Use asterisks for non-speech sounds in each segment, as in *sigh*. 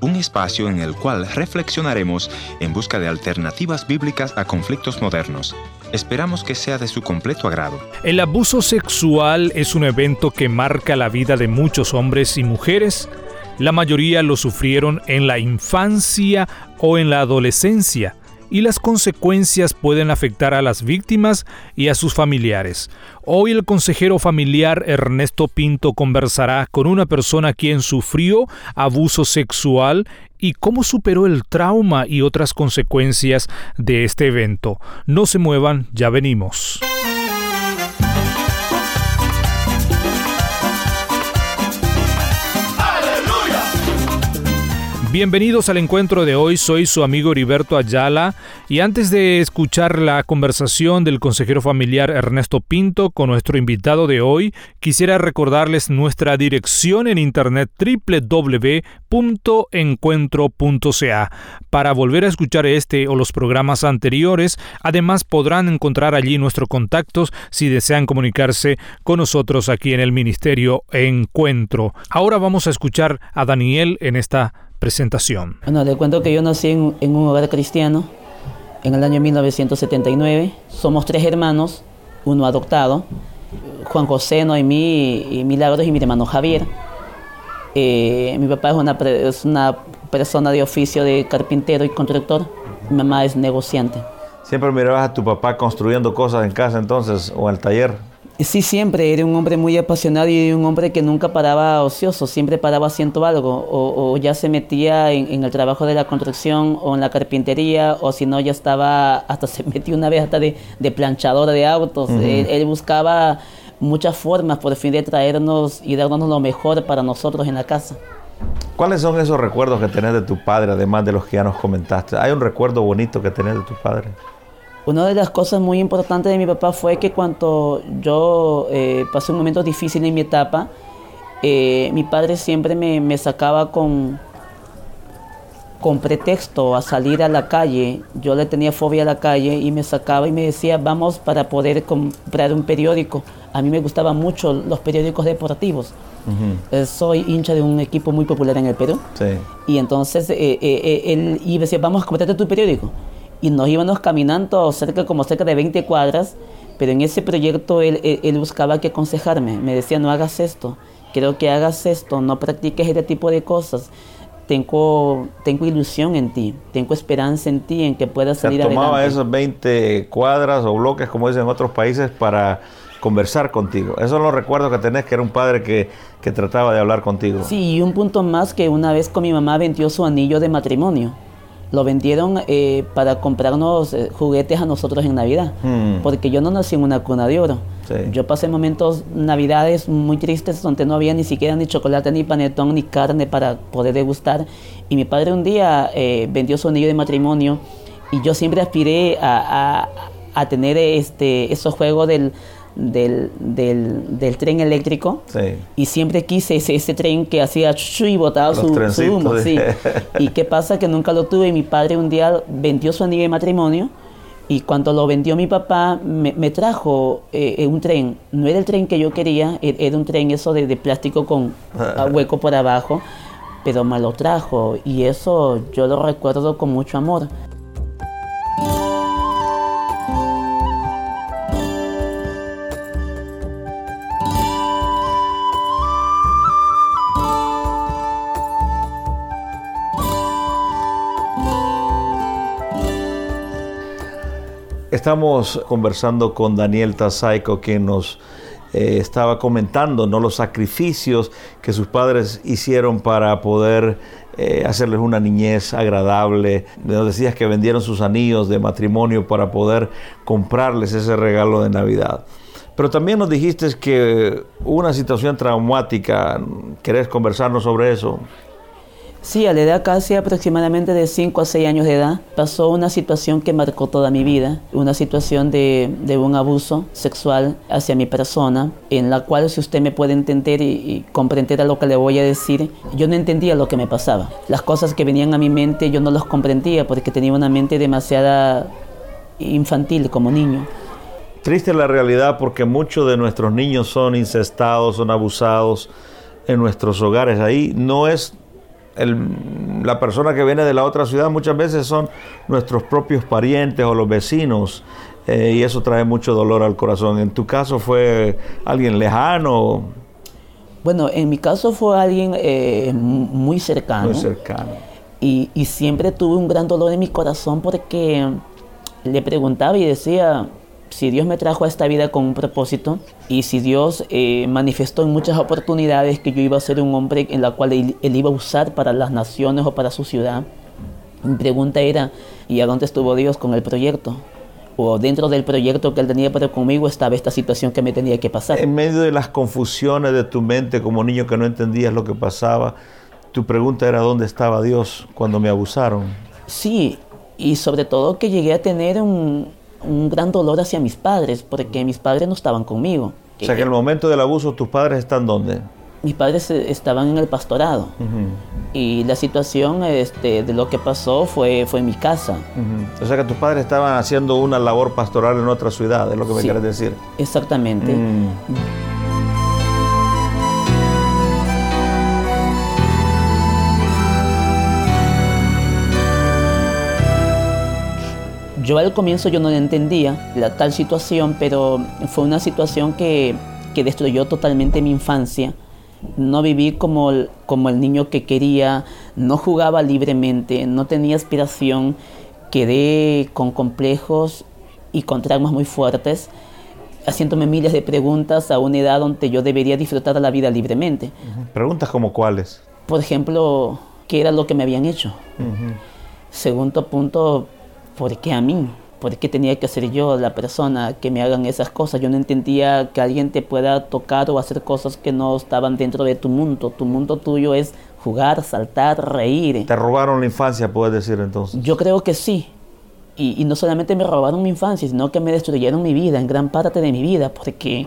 Un espacio en el cual reflexionaremos en busca de alternativas bíblicas a conflictos modernos. Esperamos que sea de su completo agrado. El abuso sexual es un evento que marca la vida de muchos hombres y mujeres. La mayoría lo sufrieron en la infancia o en la adolescencia y las consecuencias pueden afectar a las víctimas y a sus familiares. Hoy el consejero familiar Ernesto Pinto conversará con una persona quien sufrió abuso sexual y cómo superó el trauma y otras consecuencias de este evento. No se muevan, ya venimos. Bienvenidos al encuentro de hoy, soy su amigo Heriberto Ayala y antes de escuchar la conversación del consejero familiar Ernesto Pinto con nuestro invitado de hoy, quisiera recordarles nuestra dirección en internet www.encuentro.ca. Para volver a escuchar este o los programas anteriores, además podrán encontrar allí nuestros contactos si desean comunicarse con nosotros aquí en el Ministerio Encuentro. Ahora vamos a escuchar a Daniel en esta presentación. Bueno, le cuento que yo nací en, un hogar cristiano en el año 1979. Somos tres hermanos, uno adoptado, Juan José, Noemí y Milagros y mi hermano Javier. Eh, mi papá es una, es una persona de oficio de carpintero y constructor. Mi mamá es negociante. ¿Siempre mirabas a tu papá construyendo cosas en casa entonces o en el taller? Sí, siempre. Era un hombre muy apasionado y un hombre que nunca paraba ocioso, siempre paraba haciendo algo. O, ya se metía en, el trabajo de la construcción o en la carpintería, o si no, ya estaba, hasta *laughs* se metió una vez hasta de, de planchador de autos. él, buscaba muchas formas por fin de traernos y darnos lo mejor para nosotros en la casa. ¿Cuáles son esos recuerdos que tenés de tu padre, además de los que ya nos comentaste? ¿Hay un recuerdo bonito que tenés de tu padre? Una de las cosas muy importantes de mi papá fue que cuando yo eh, pasé un momento difícil en mi etapa, eh, mi padre siempre me, sacaba con, con pretexto a salir a la calle. Yo le tenía fobia a la calle y me sacaba y me decía, vamos para poder comprar un periódico. A mí me gustaban mucho los periódicos deportivos. Eh, soy hincha de un equipo muy popular en el Perú. Y entonces él y decía, vamos a comprarte tu periódico y nos íbamos caminando cerca, como cerca de 20 cuadras, pero en ese proyecto él, él, buscaba que aconsejarme, me decía no hagas esto, quiero que hagas esto, no practiques este tipo de cosas. Tengo, tengo ilusión en ti, tengo esperanza en ti, en que puedas salir adelante. tomaba esos 20 cuadras o bloques, como dicen en otros países, para conversar contigo. Esos son los recuerdos que tenés, que era un padre que, que trataba de hablar contigo. Sí, y un punto más que una vez con mi mamá vendió su anillo de matrimonio lo vendieron eh, para comprarnos eh, juguetes a nosotros en Navidad, hmm. porque yo no nací en una cuna de oro. Yo pasé momentos navidades muy tristes donde no había ni siquiera ni chocolate, ni panetón, ni carne para poder degustar. Y mi padre un día eh, vendió su anillo de matrimonio y yo siempre aspiré a, a tener este, esos juegos del del, del, tren eléctrico y siempre quise ese, ese tren que hacía y botaba su, humo. ¿Y qué pasa? Que nunca lo tuve y mi padre un día vendió su anillo de matrimonio y cuando lo vendió mi papá me, trajo eh, eh, un tren. No era el tren que yo quería, e, era un tren eso de, de plástico con *laughs* hueco por abajo, pero me lo trajo y eso yo lo recuerdo con mucho amor. Estamos conversando con Daniel Tazaico, quien nos eh, estaba comentando ¿no? los sacrificios que sus padres hicieron para poder eh, hacerles una niñez agradable. Nos decías que vendieron sus anillos de matrimonio para poder comprarles ese regalo de Navidad. Pero también nos dijiste que hubo una situación traumática. ¿Querés conversarnos sobre eso? Sí, a la edad casi aproximadamente de 5 a 6 años de edad, pasó una situación que marcó toda mi vida, una situación de, un abuso sexual hacia mi persona, en la cual si usted me puede entender y, comprender a lo que le voy a decir, yo no entendía lo que me pasaba. Las cosas que venían a mi mente yo no las comprendía porque tenía una mente demasiada infantil como niño. Triste la realidad porque muchos de nuestros niños son incestados, son abusados en nuestros hogares. Ahí no es la persona que viene de la otra ciudad muchas veces son nuestros propios parientes o los vecinos. Eh, y eso trae mucho dolor al corazón. ¿En tu caso fue alguien lejano? Bueno, en mi caso fue alguien eh, muy cercano. Muy cercano. Y, y, siempre tuve un gran dolor en mi corazón porque le preguntaba y decía, si Dios me trajo a esta vida con un propósito y si Dios eh, manifestó en muchas oportunidades que yo iba a ser un hombre en la cual él, iba a usar para las naciones o para su ciudad, mi pregunta era, ¿y a dónde estuvo Dios con el proyecto? o dentro del proyecto que él tenía para conmigo estaba esta situación que me tenía que pasar. En medio de las confusiones de tu mente como niño que no entendías lo que pasaba, tu pregunta era dónde estaba Dios cuando me abusaron. Sí, y sobre todo que llegué a tener un, un gran dolor hacia mis padres, porque mis padres no estaban conmigo. O sea que en el momento del abuso, ¿tus padres están dónde? Mis padres eh, estaban en el pastorado. Y la situación este, de lo que pasó fue, fue en mi casa. O sea que tus padres estaban haciendo una labor pastoral en otra ciudad, es lo que me quieres decir. Exactamente. Mm. Yo al comienzo yo no entendía la tal situación, pero fue una situación que, que destruyó totalmente mi infancia. No viví como el, como el niño que quería, no jugaba libremente, no tenía aspiración, quedé con complejos y con traumas muy fuertes, haciéndome miles de preguntas a una edad donde yo debería disfrutar la vida libremente. ¿Preguntas como cuáles? Por ejemplo, ¿qué era lo que me habían hecho? Segundo punto, ¿por qué a mí? ¿Por qué tenía que ser yo la persona que me hagan esas cosas? Yo no entendía que alguien te pueda tocar o hacer cosas que no estaban dentro de tu mundo. Tu mundo tuyo es jugar, saltar, reír. ¿Te robaron la infancia, puedes decir entonces? Yo creo que sí. Y, y no solamente me robaron mi infancia, sino que me destruyeron mi vida, en gran parte de mi vida, porque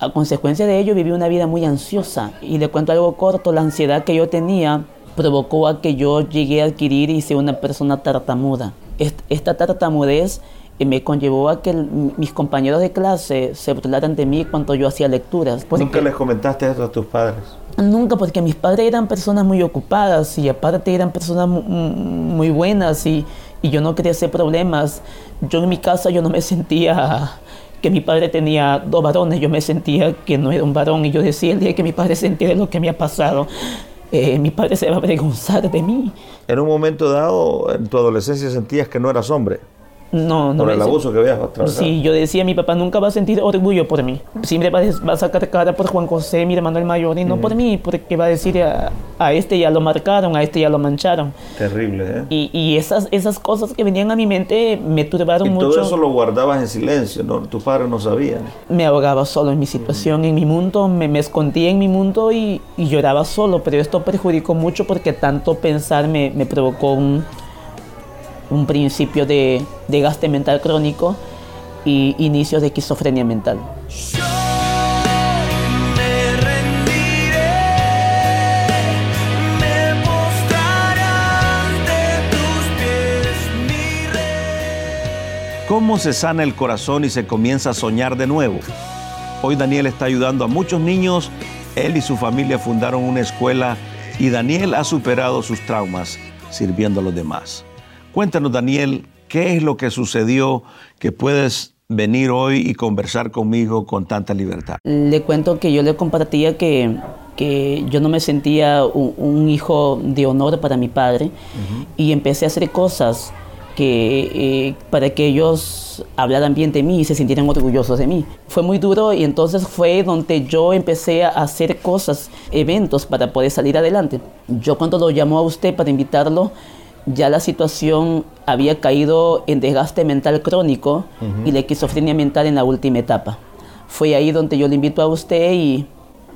a consecuencia de ello viví una vida muy ansiosa. Y le cuento algo corto, la ansiedad que yo tenía provocó a que yo llegué a adquirir y hice una persona tartamuda esta tartamudez eh, me conllevó a que mis compañeros de clase se burlaran de mí cuando yo hacía lecturas. ¿Nunca les comentaste eso a tus padres? Nunca, porque mis padres eran personas muy ocupadas y aparte eran personas muy buenas y, y yo no quería hacer problemas. Yo en mi casa yo no me sentía que mi padre tenía dos varones, yo me sentía que no era un varón y yo decía el día que mi padre se entere lo que me ha pasado, eh, mi padre se va a avergonzar de mí. En un momento dado, en tu adolescencia sentías que no eras hombre. No, no. Por el abuso que habías atravesado. Sí, yo decía, mi papá nunca va a sentir orgullo por mí. Siempre va a, sacar cara por Juan José, mi hermano el mayor, y no por mí, porque va a decir, a, a, este ya lo marcaron, a este ya lo mancharon. Terrible, ¿eh? Y, y esas, esas cosas que venían a mi mente me turbaron mucho. Y todo eso lo guardabas en silencio, ¿no? Tus padres no sabían. Me ahogaba solo en mi situación, en mi mundo, me, me escondía en mi mundo y, y, lloraba solo, pero esto perjudicó mucho porque tanto pensar me, me provocó un un principio de, de gaste mental crónico y inicios de esquizofrenia mental. ¿Cómo se sana el corazón y se comienza a soñar de nuevo? Hoy Daniel está ayudando a muchos niños. Él y su familia fundaron una escuela y Daniel ha superado sus traumas sirviendo a los demás. Cuéntanos, Daniel, ¿qué es lo que sucedió que puedes venir hoy y conversar conmigo con tanta libertad? Le cuento que yo le compartía que, que yo no me sentía un, hijo de honor para mi padre y empecé a hacer cosas que, eh, para que ellos hablaran bien de mí y se sintieran orgullosos de mí. Fue muy duro y entonces fue donde yo empecé a hacer cosas, eventos para poder salir adelante. Yo cuando lo llamó a usted para invitarlo, ya la situación había caído en desgaste mental crónico y la esquizofrenia mental en la última etapa. Fue ahí donde yo le invito a usted y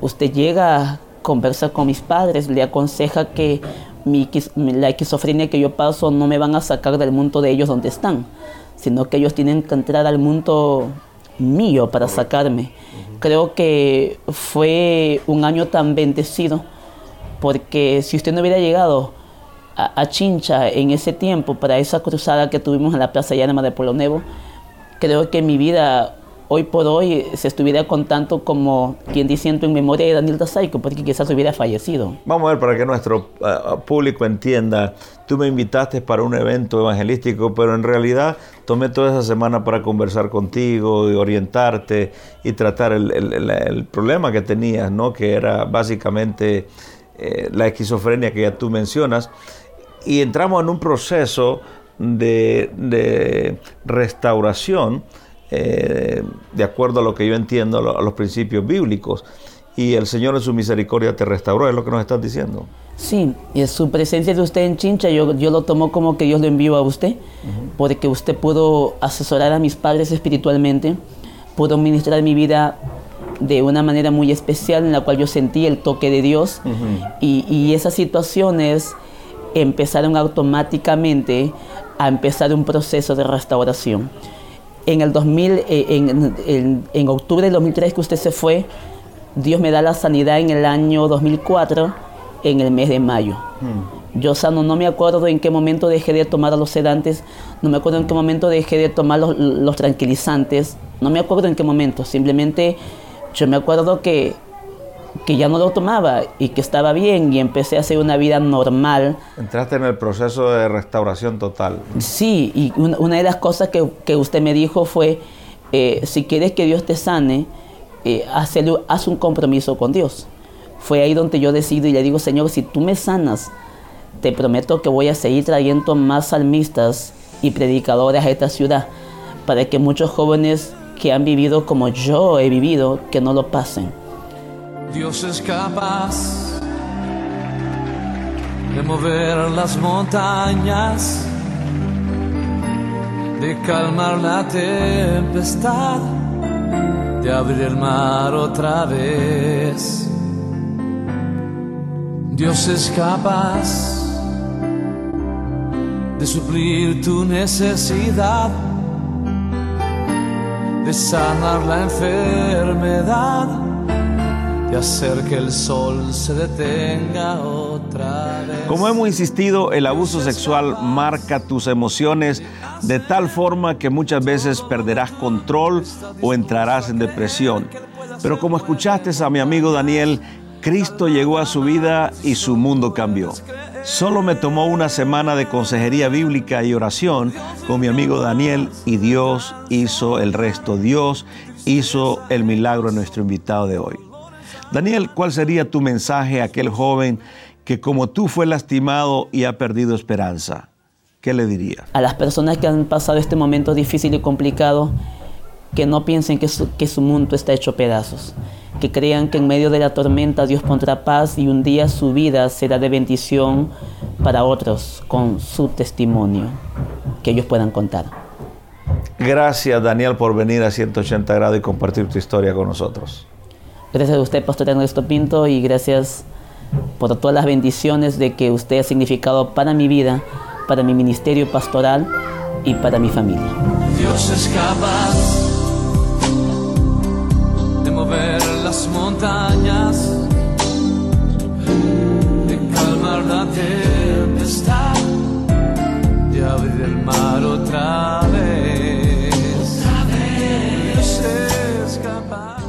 usted llega, conversa con mis padres, le aconseja que mi, la esquizofrenia que yo paso no me van a sacar del mundo de ellos donde están, sino que ellos tienen que entrar al mundo mío para sacarme. Creo que fue un año tan bendecido, porque si usted no hubiera llegado, a, Chincha en ese tiempo, para esa cruzada que tuvimos en la Plaza Llanema de Pueblo Nuevo, creo que mi vida hoy por hoy se estuviera contando como quien diciendo en memoria de Daniel Dasaico, porque quizás hubiera fallecido. Vamos a ver para que nuestro uh, público entienda. Tú me invitaste para un evento evangelístico, pero en realidad tomé toda esa semana para conversar contigo y orientarte y tratar el, problema que tenías, ¿no? que era básicamente eh, la esquizofrenia que ya tú mencionas. Y entramos en un proceso de, de restauración eh, de acuerdo a lo que yo entiendo, a los principios bíblicos. Y el Señor en su misericordia te restauró, es lo que nos estás diciendo. Sí, y su presencia de usted en Chincha, yo, yo lo tomo como que Dios lo envió a usted, porque usted pudo asesorar a mis padres espiritualmente, pudo ministrar mi vida de una manera muy especial en la cual yo sentí el toque de Dios y, y, esas situaciones empezaron automáticamente a empezar un proceso de restauración en el 2000, eh, en, en, octubre del 2003 que usted se fue, Dios me da la sanidad en el año 2004, en el mes de mayo. Hmm. Yo sano, no me acuerdo en qué momento dejé de tomar los sedantes, no me acuerdo en qué momento dejé de tomar los, los tranquilizantes, no me acuerdo en qué momento, simplemente yo me acuerdo que que ya no lo tomaba y que estaba bien y empecé a hacer una vida normal. Entraste en el proceso de restauración total. Sí, y una, de las cosas que, que, usted me dijo fue, eh, si quieres que Dios te sane, eh, haz un compromiso con Dios. Fue ahí donde yo decido y le digo, Señor, si tú me sanas, te prometo que voy a seguir trayendo más salmistas y predicadores a esta ciudad para que muchos jóvenes que han vivido como yo he vivido, que no lo pasen. Dios es capaz de mover las montañas, de calmar la tempestad, de abrir el mar otra vez. Dios es capaz de suplir tu necesidad, de sanar la enfermedad hacer que el sol se detenga otra vez. Como hemos insistido, el abuso sexual marca tus emociones de tal forma que muchas veces perderás control o entrarás en depresión. Pero como escuchaste a mi amigo Daniel, Cristo llegó a su vida y su mundo cambió. Solo me tomó una semana de consejería bíblica y oración con mi amigo Daniel y Dios hizo el resto. Dios hizo el milagro en nuestro invitado de hoy. Daniel, ¿cuál sería tu mensaje a aquel joven que como tú fue lastimado y ha perdido esperanza? ¿Qué le dirías? A las personas que han pasado este momento difícil y complicado, que no piensen que su, que su mundo está hecho pedazos, que crean que en medio de la tormenta Dios pondrá paz y un día su vida será de bendición para otros con su testimonio, que ellos puedan contar. Gracias Daniel por venir a 180 grados y compartir tu historia con nosotros. Gracias a usted, Pastor Ernesto Pinto, y gracias por todas las bendiciones de que usted ha significado para mi vida, para mi ministerio pastoral y para mi familia. Dios es capaz de mover las montañas, de calmar la tempestad, de abrir el mar otra